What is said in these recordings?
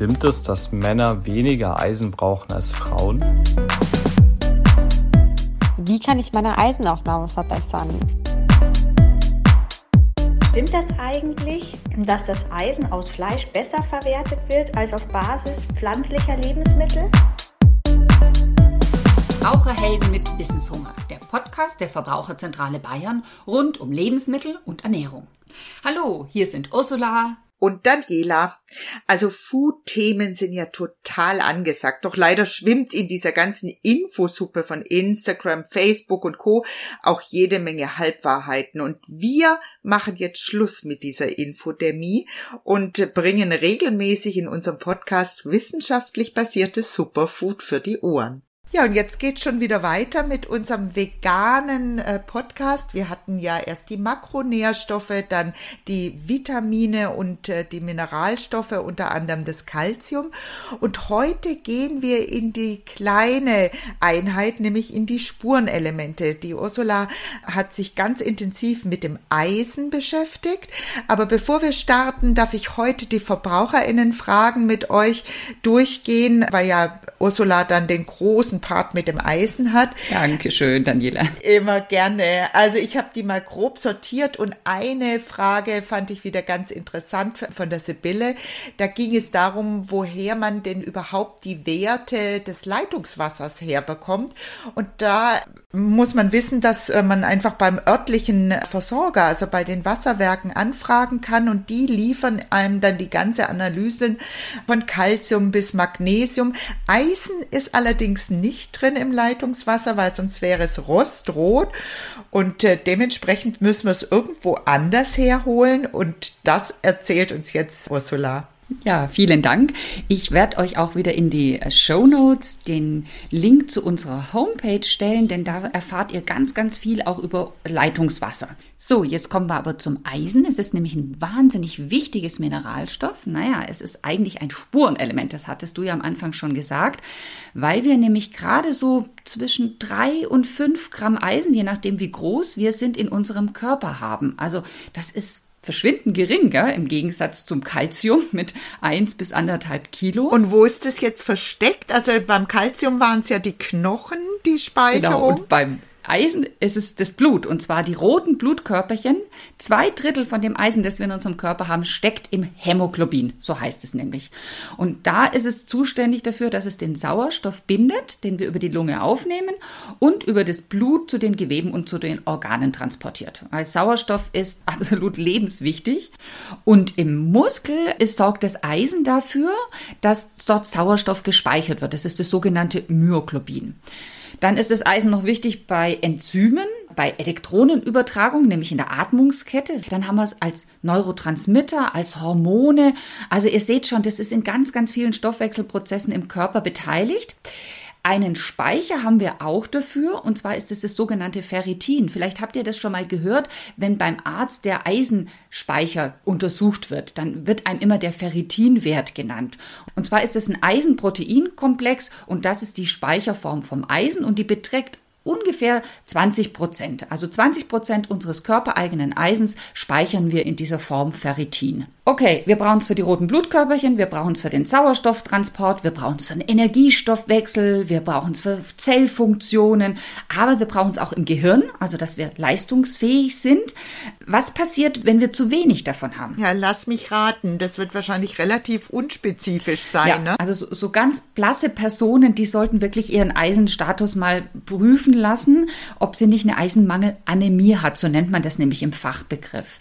Stimmt es, dass Männer weniger Eisen brauchen als Frauen? Wie kann ich meine Eisenaufnahme verbessern? Stimmt das eigentlich, dass das Eisen aus Fleisch besser verwertet wird als auf Basis pflanzlicher Lebensmittel? Verbraucherhelden mit Wissenshunger, der Podcast der Verbraucherzentrale Bayern rund um Lebensmittel und Ernährung. Hallo, hier sind Ursula, und Daniela. Also Food-Themen sind ja total angesagt. Doch leider schwimmt in dieser ganzen Infosuppe von Instagram, Facebook und Co. auch jede Menge Halbwahrheiten. Und wir machen jetzt Schluss mit dieser Infodemie und bringen regelmäßig in unserem Podcast wissenschaftlich basiertes Superfood für die Ohren. Ja, und jetzt geht schon wieder weiter mit unserem veganen äh, Podcast. Wir hatten ja erst die Makronährstoffe, dann die Vitamine und äh, die Mineralstoffe, unter anderem das Calcium. Und heute gehen wir in die kleine Einheit, nämlich in die Spurenelemente. Die Ursula hat sich ganz intensiv mit dem Eisen beschäftigt. Aber bevor wir starten, darf ich heute die VerbraucherInnen Fragen mit euch durchgehen, weil ja Ursula dann den großen Part mit dem Eisen hat. Dankeschön, Daniela. Immer gerne. Also ich habe die mal grob sortiert und eine Frage fand ich wieder ganz interessant von der Sibylle. Da ging es darum, woher man denn überhaupt die Werte des Leitungswassers herbekommt. Und da muss man wissen, dass äh, man einfach beim örtlichen Versorger, also bei den Wasserwerken anfragen kann und die liefern einem dann die ganze Analyse von Calcium bis Magnesium. Eisen ist allerdings nicht drin im Leitungswasser, weil sonst wäre es rostrot und äh, dementsprechend müssen wir es irgendwo anders herholen und das erzählt uns jetzt Ursula. Ja, vielen Dank. Ich werde euch auch wieder in die Show Notes den Link zu unserer Homepage stellen, denn da erfahrt ihr ganz, ganz viel auch über Leitungswasser. So, jetzt kommen wir aber zum Eisen. Es ist nämlich ein wahnsinnig wichtiges Mineralstoff. Naja, es ist eigentlich ein Spurenelement, das hattest du ja am Anfang schon gesagt, weil wir nämlich gerade so zwischen drei und fünf Gramm Eisen, je nachdem wie groß wir sind, in unserem Körper haben. Also das ist verschwindend gering, gell? im Gegensatz zum Calcium mit eins bis anderthalb Kilo. Und wo ist das jetzt versteckt? Also beim Calcium waren es ja die Knochen, die Speicherung. Genau, und beim Eisen ist es das Blut und zwar die roten Blutkörperchen. Zwei Drittel von dem Eisen, das wir in unserem Körper haben, steckt im Hämoglobin, so heißt es nämlich. Und da ist es zuständig dafür, dass es den Sauerstoff bindet, den wir über die Lunge aufnehmen und über das Blut zu den Geweben und zu den Organen transportiert. Weil Sauerstoff ist absolut lebenswichtig und im Muskel ist, sorgt das Eisen dafür, dass dort Sauerstoff gespeichert wird. Das ist das sogenannte Myoglobin. Dann ist das Eisen noch wichtig bei Enzymen, bei Elektronenübertragung, nämlich in der Atmungskette. Dann haben wir es als Neurotransmitter, als Hormone. Also ihr seht schon, das ist in ganz, ganz vielen Stoffwechselprozessen im Körper beteiligt. Einen Speicher haben wir auch dafür, und zwar ist es das sogenannte Ferritin. Vielleicht habt ihr das schon mal gehört, wenn beim Arzt der Eisenspeicher untersucht wird, dann wird einem immer der Ferritinwert genannt. Und zwar ist es ein Eisenproteinkomplex und das ist die Speicherform vom Eisen und die beträgt ungefähr 20 Prozent. Also 20 Prozent unseres körpereigenen Eisens speichern wir in dieser Form Ferritin. Okay, wir brauchen es für die roten Blutkörperchen, wir brauchen es für den Sauerstofftransport, wir brauchen es für den Energiestoffwechsel, wir brauchen es für Zellfunktionen, aber wir brauchen es auch im Gehirn, also dass wir leistungsfähig sind. Was passiert, wenn wir zu wenig davon haben? Ja, lass mich raten, das wird wahrscheinlich relativ unspezifisch sein. Ja, ne? Also so, so ganz blasse Personen, die sollten wirklich ihren Eisenstatus mal prüfen lassen, ob sie nicht eine Eisenmangelanämie hat, so nennt man das nämlich im Fachbegriff.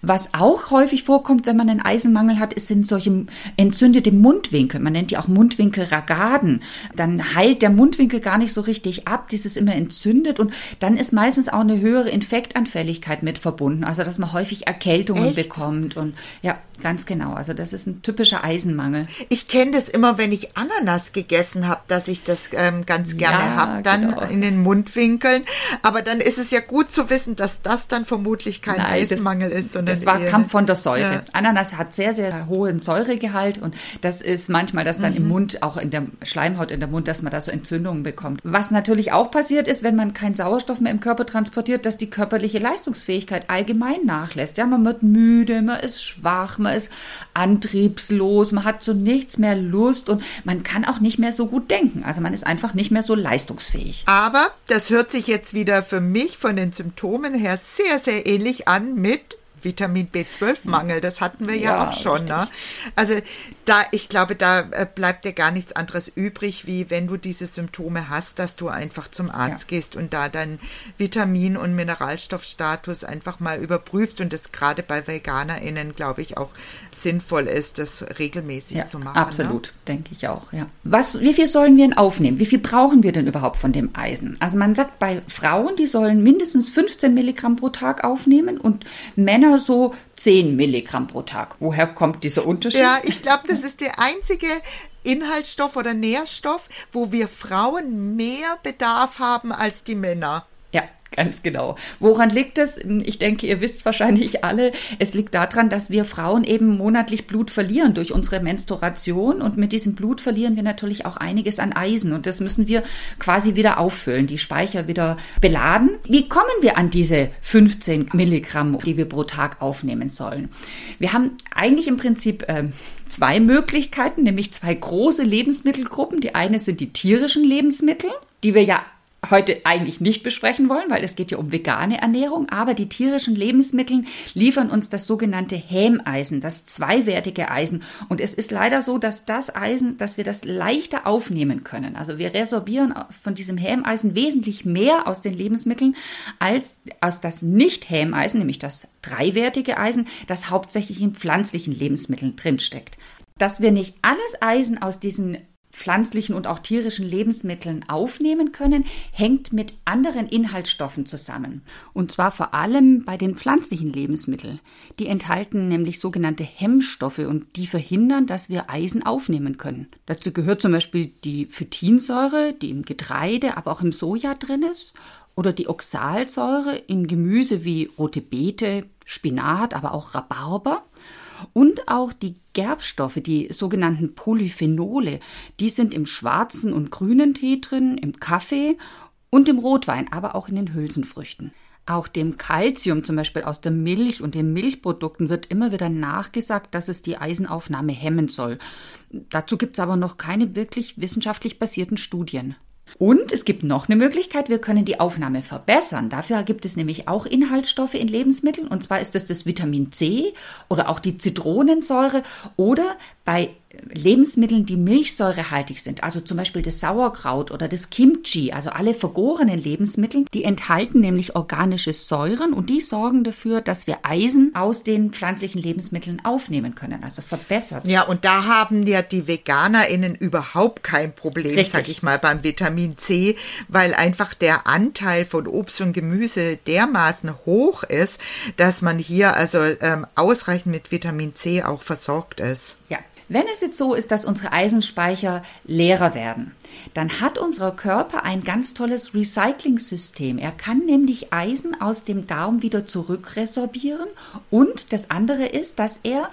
Was auch häufig vorkommt, wenn man einen Eisenmangel hat, es sind solche entzündete Mundwinkel. Man nennt die auch Mundwinkelragaden. Dann heilt der Mundwinkel gar nicht so richtig ab. Dieses immer entzündet und dann ist meistens auch eine höhere Infektanfälligkeit mit verbunden. Also, dass man häufig Erkältungen Echt? bekommt und ja, ganz genau. Also, das ist ein typischer Eisenmangel. Ich kenne das immer, wenn ich Ananas gegessen habe, dass ich das ähm, ganz gerne ja, habe, dann genau. in den Mundwinkeln. Aber dann ist es ja gut zu wissen, dass das dann vermutlich kein Nein, Eisenmangel das, ist, sondern das war, kam von der Säure. Ja. Ananas hat sehr, sehr hohen Säuregehalt und das ist manchmal das dann mhm. im Mund, auch in der Schleimhaut in der Mund, dass man da so Entzündungen bekommt. Was natürlich auch passiert ist, wenn man keinen Sauerstoff mehr im Körper transportiert, dass die körperliche Leistungsfähigkeit allgemein nachlässt. Ja, man wird müde, man ist schwach, man ist antriebslos, man hat so nichts mehr Lust und man kann auch nicht mehr so gut denken. Also man ist einfach nicht mehr so leistungsfähig. Aber das hört sich jetzt wieder für mich von den Symptomen her sehr, sehr ähnlich an mit Vitamin B12-Mangel, das hatten wir ja, ja auch schon. Ne? Also da, ich glaube, da äh, bleibt dir gar nichts anderes übrig, wie wenn du diese Symptome hast, dass du einfach zum Arzt ja. gehst und da deinen Vitamin- und Mineralstoffstatus einfach mal überprüfst und das gerade bei VeganerInnen, glaube ich, auch sinnvoll ist, das regelmäßig ja, zu machen. Absolut, ne? denke ich auch, ja. Was, wie viel sollen wir denn aufnehmen? Wie viel brauchen wir denn überhaupt von dem Eisen? Also man sagt bei Frauen, die sollen mindestens 15 Milligramm pro Tag aufnehmen und Männer so 10 Milligramm pro Tag. Woher kommt dieser Unterschied? Ja, ich glaube, das ist der einzige Inhaltsstoff oder Nährstoff, wo wir Frauen mehr Bedarf haben als die Männer. Ja, Ganz genau. Woran liegt es? Ich denke, ihr wisst wahrscheinlich alle, es liegt daran, dass wir Frauen eben monatlich Blut verlieren durch unsere Menstruation und mit diesem Blut verlieren wir natürlich auch einiges an Eisen und das müssen wir quasi wieder auffüllen, die Speicher wieder beladen. Wie kommen wir an diese 15 Milligramm, die wir pro Tag aufnehmen sollen? Wir haben eigentlich im Prinzip äh, zwei Möglichkeiten, nämlich zwei große Lebensmittelgruppen. Die eine sind die tierischen Lebensmittel, die wir ja heute eigentlich nicht besprechen wollen, weil es geht ja um vegane Ernährung, aber die tierischen Lebensmittel liefern uns das sogenannte Hämeisen, das zweiwertige Eisen. Und es ist leider so, dass das Eisen, dass wir das leichter aufnehmen können. Also wir resorbieren von diesem Hämeisen wesentlich mehr aus den Lebensmitteln als aus das Nicht-Hämeisen, nämlich das dreiwertige Eisen, das hauptsächlich in pflanzlichen Lebensmitteln drinsteckt. Dass wir nicht alles Eisen aus diesen pflanzlichen und auch tierischen Lebensmitteln aufnehmen können, hängt mit anderen Inhaltsstoffen zusammen. Und zwar vor allem bei den pflanzlichen Lebensmitteln. Die enthalten nämlich sogenannte Hemmstoffe und die verhindern, dass wir Eisen aufnehmen können. Dazu gehört zum Beispiel die Phytinsäure, die im Getreide, aber auch im Soja drin ist, oder die Oxalsäure in Gemüse wie rote Beete, Spinat, aber auch Rhabarber und auch die Gerbstoffe, die sogenannten Polyphenole, die sind im schwarzen und grünen Tee drin, im Kaffee und im Rotwein, aber auch in den Hülsenfrüchten. Auch dem Kalzium zum Beispiel aus der Milch und den Milchprodukten wird immer wieder nachgesagt, dass es die Eisenaufnahme hemmen soll. Dazu gibt es aber noch keine wirklich wissenschaftlich basierten Studien. Und es gibt noch eine Möglichkeit, wir können die Aufnahme verbessern. Dafür gibt es nämlich auch Inhaltsstoffe in Lebensmitteln. Und zwar ist das das Vitamin C oder auch die Zitronensäure oder bei Lebensmitteln, die milchsäurehaltig sind, also zum Beispiel das Sauerkraut oder das Kimchi, also alle vergorenen Lebensmittel, die enthalten nämlich organische Säuren und die sorgen dafür, dass wir Eisen aus den pflanzlichen Lebensmitteln aufnehmen können, also verbessert. Ja, und da haben ja die VeganerInnen überhaupt kein Problem, Richtig. sag ich mal, beim Vitamin C, weil einfach der Anteil von Obst und Gemüse dermaßen hoch ist, dass man hier also ähm, ausreichend mit Vitamin C auch versorgt ist. Ja, wenn es jetzt so ist, dass unsere Eisenspeicher leerer werden, dann hat unser Körper ein ganz tolles Recycling-System. Er kann nämlich Eisen aus dem Darm wieder zurückresorbieren und das andere ist, dass er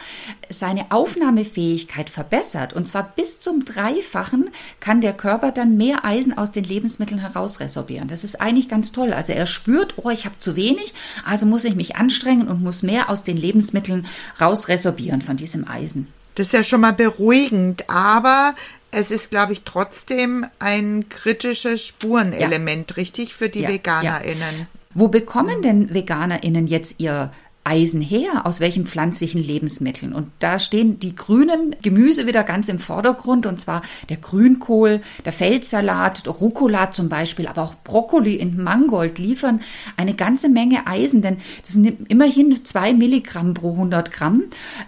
seine Aufnahmefähigkeit verbessert und zwar bis zum Dreifachen kann der Körper dann mehr Eisen aus den Lebensmitteln herausresorbieren. Das ist eigentlich ganz toll. Also er spürt, oh, ich habe zu wenig, also muss ich mich anstrengen und muss mehr aus den Lebensmitteln rausresorbieren von diesem Eisen. Das ist ja schon mal beruhigend, aber es ist, glaube ich, trotzdem ein kritisches Spurenelement, ja. richtig, für die ja, VeganerInnen. Ja. Wo bekommen denn VeganerInnen jetzt ihr Eisen her? Aus welchen pflanzlichen Lebensmitteln? Und da stehen die grünen Gemüse wieder ganz im Vordergrund, und zwar der Grünkohl, der Feldsalat, der Rucola zum Beispiel, aber auch Brokkoli und Mangold liefern eine ganze Menge Eisen, denn das sind immerhin zwei Milligramm pro 100 Gramm.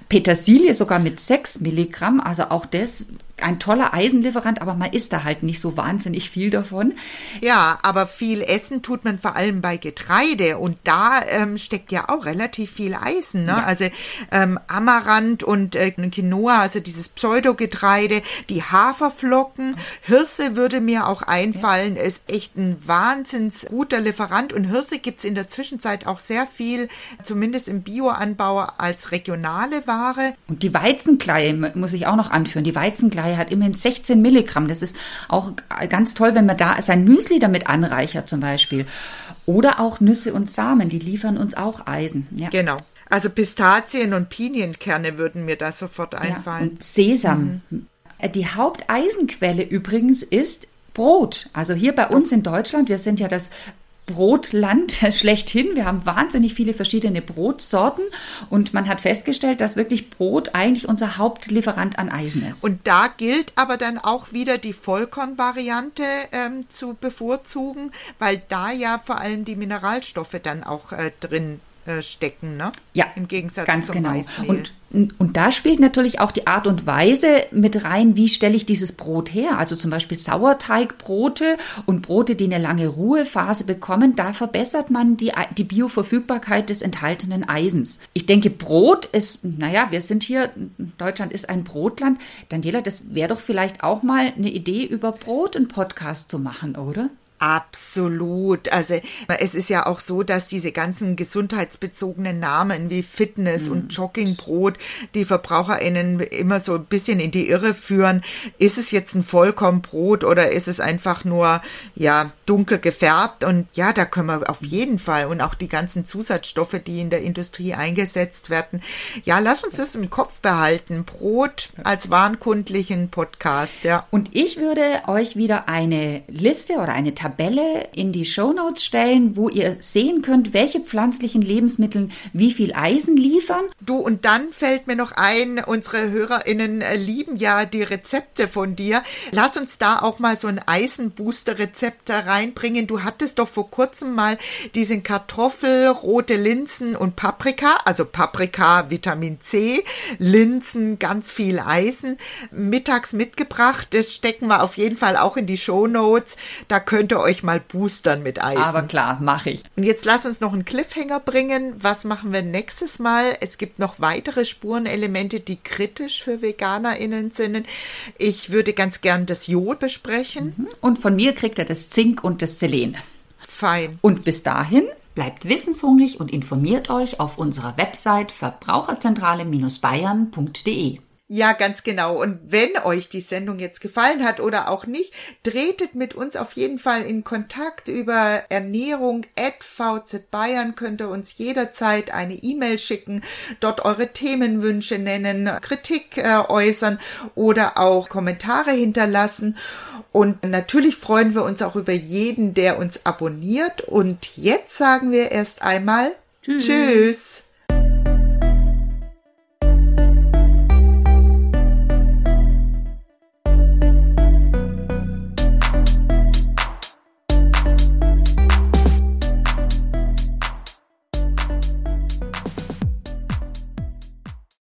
Petersilie sogar mit sechs Milligramm, also auch das ein toller Eisenlieferant, aber man isst da halt nicht so wahnsinnig viel davon. Ja, aber viel essen tut man vor allem bei Getreide und da ähm, steckt ja auch relativ viel Eisen. Ne? Ja. Also ähm, Amaranth und äh, Quinoa, also dieses Pseudogetreide, die Haferflocken, Hirse würde mir auch einfallen, ja. ist echt ein wahnsinns guter Lieferant und Hirse gibt's in der Zwischenzeit auch sehr viel, zumindest im Bioanbau als regionale Ware. Und die Weizenkleie muss ich auch noch anführen. Die Weizenkleie hat immerhin 16 Milligramm. Das ist auch ganz toll, wenn man da sein Müsli damit anreichert zum Beispiel. Oder auch Nüsse und Samen, die liefern uns auch Eisen. Ja. Genau. Also Pistazien und Pinienkerne würden mir da sofort einfallen. Ja, und Sesam. Mhm. Die Haupteisenquelle übrigens ist Brot. Also hier bei uns in Deutschland, wir sind ja das Brotland schlechthin. Wir haben wahnsinnig viele verschiedene Brotsorten und man hat festgestellt, dass wirklich Brot eigentlich unser Hauptlieferant an Eisen ist. Und da gilt aber dann auch wieder die Vollkornvariante ähm, zu bevorzugen, weil da ja vor allem die Mineralstoffe dann auch äh, drin äh, stecken, ne? Ja, im Gegensatz ganz zum genau. Weißmehl. Und und da spielt natürlich auch die Art und Weise mit rein, wie stelle ich dieses Brot her. Also zum Beispiel Sauerteigbrote und Brote, die eine lange Ruhephase bekommen, da verbessert man die, die Bioverfügbarkeit des enthaltenen Eisens. Ich denke, Brot ist, naja, wir sind hier, Deutschland ist ein Brotland. Daniela, das wäre doch vielleicht auch mal eine Idee, über Brot einen Podcast zu machen, oder? Absolut. Also es ist ja auch so, dass diese ganzen gesundheitsbezogenen Namen wie Fitness mhm. und Joggingbrot die VerbraucherInnen immer so ein bisschen in die Irre führen. Ist es jetzt ein Vollkornbrot oder ist es einfach nur, ja, dunkel gefärbt? Und ja, da können wir auf jeden Fall und auch die ganzen Zusatzstoffe, die in der Industrie eingesetzt werden. Ja, lass uns das im Kopf behalten. Brot als warnkundlichen Podcast, ja. Und ich würde euch wieder eine Liste oder eine Tabelle in die Show Notes stellen, wo ihr sehen könnt, welche pflanzlichen Lebensmittel wie viel Eisen liefern. Du, und dann fällt mir noch ein, unsere HörerInnen äh, lieben ja die Rezepte von dir. Lass uns da auch mal so ein Eisenbooster-Rezept reinbringen. Du hattest doch vor kurzem mal diesen Kartoffel, rote Linsen und Paprika, also Paprika, Vitamin C, Linsen, ganz viel Eisen, mittags mitgebracht. Das stecken wir auf jeden Fall auch in die Show Notes. Da könnt ihr euch mal boostern mit Eisen. Aber klar, mache ich. Und jetzt lass uns noch einen Cliffhanger bringen. Was machen wir nächstes Mal? Es gibt noch weitere Spurenelemente, die kritisch für VeganerInnen sind. Ich würde ganz gern das Jod besprechen. Mhm. Und von mir kriegt er das Zink und das Selen. Fein. Und bis dahin Bleibt wissenshungrig und informiert euch auf unserer Website verbraucherzentrale-bayern.de. Ja, ganz genau. Und wenn euch die Sendung jetzt gefallen hat oder auch nicht, tretet mit uns auf jeden Fall in Kontakt über Ernährung at VZ Bayern. Könnt ihr uns jederzeit eine E-Mail schicken, dort eure Themenwünsche nennen, Kritik äh, äußern oder auch Kommentare hinterlassen. Und natürlich freuen wir uns auch über jeden, der uns abonniert. Und jetzt sagen wir erst einmal Tschüss. Tschüss.